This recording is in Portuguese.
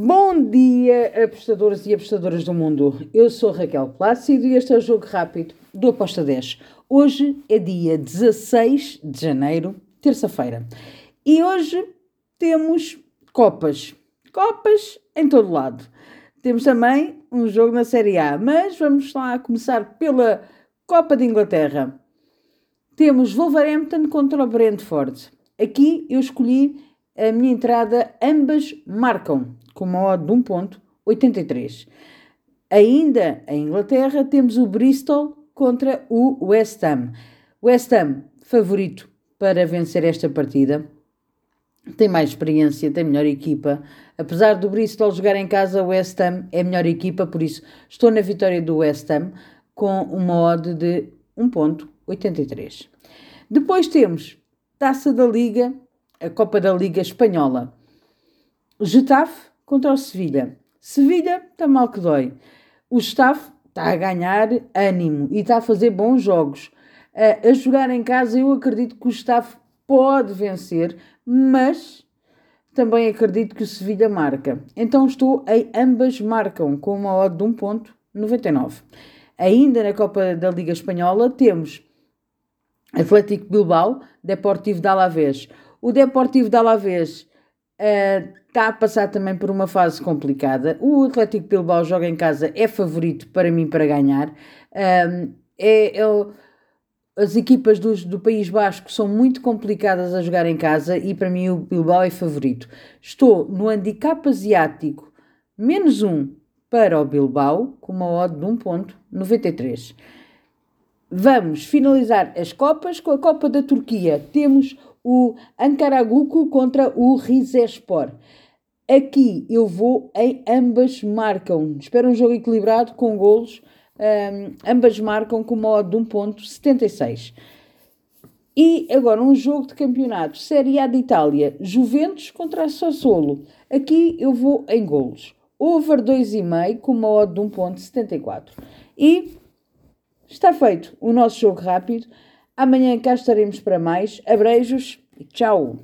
Bom dia, apostadores e apostadoras do mundo. Eu sou Raquel Plácido e este é o Jogo Rápido do Aposta 10. Hoje é dia 16 de janeiro, terça-feira. E hoje temos Copas. Copas em todo lado. Temos também um jogo na Série A, mas vamos lá começar pela Copa de Inglaterra. Temos Wolverhampton contra o Brentford. Aqui eu escolhi a minha entrada, ambas marcam com uma odd de 1.83. Ainda em Inglaterra temos o Bristol contra o West Ham. West Ham, favorito para vencer esta partida. Tem mais experiência, tem melhor equipa. Apesar do Bristol jogar em casa, o West Ham é melhor equipa, por isso estou na vitória do West Ham com uma odd de 1.83. Depois temos Taça da Liga, a Copa da Liga Espanhola. Getafe contra o Sevilha. Sevilha está mal que dói. O Getafe está a ganhar ânimo e está a fazer bons jogos. A, a jogar em casa, eu acredito que o Getafe pode vencer, mas também acredito que o Sevilha marca. Então estou em ambas marcam com uma odd de 1.99. Ainda na Copa da Liga Espanhola temos Atlético Bilbao, Deportivo de Alavés. O Deportivo de Alavés está uh, a passar também por uma fase complicada. O Atlético Bilbao joga em casa, é favorito para mim para ganhar. Uh, é, é, as equipas do, do País Basco são muito complicadas a jogar em casa e para mim o Bilbao é favorito. Estou no handicap asiático menos um para o Bilbao com uma odd de 1.93. Vamos finalizar as Copas com a Copa da Turquia. Temos o Ankaragucu contra o Rizespor. Aqui eu vou em ambas marcam. Espero um jogo equilibrado com golos. Um, ambas marcam com uma odd de 1.76. E agora um jogo de campeonato, Série A de Itália, Juventus contra Sassuolo. Aqui eu vou em golos. Over 2,5 com uma odd de 1.74. E está feito o nosso jogo rápido. Amanhã cá estaremos para mais. Abreijos e tchau!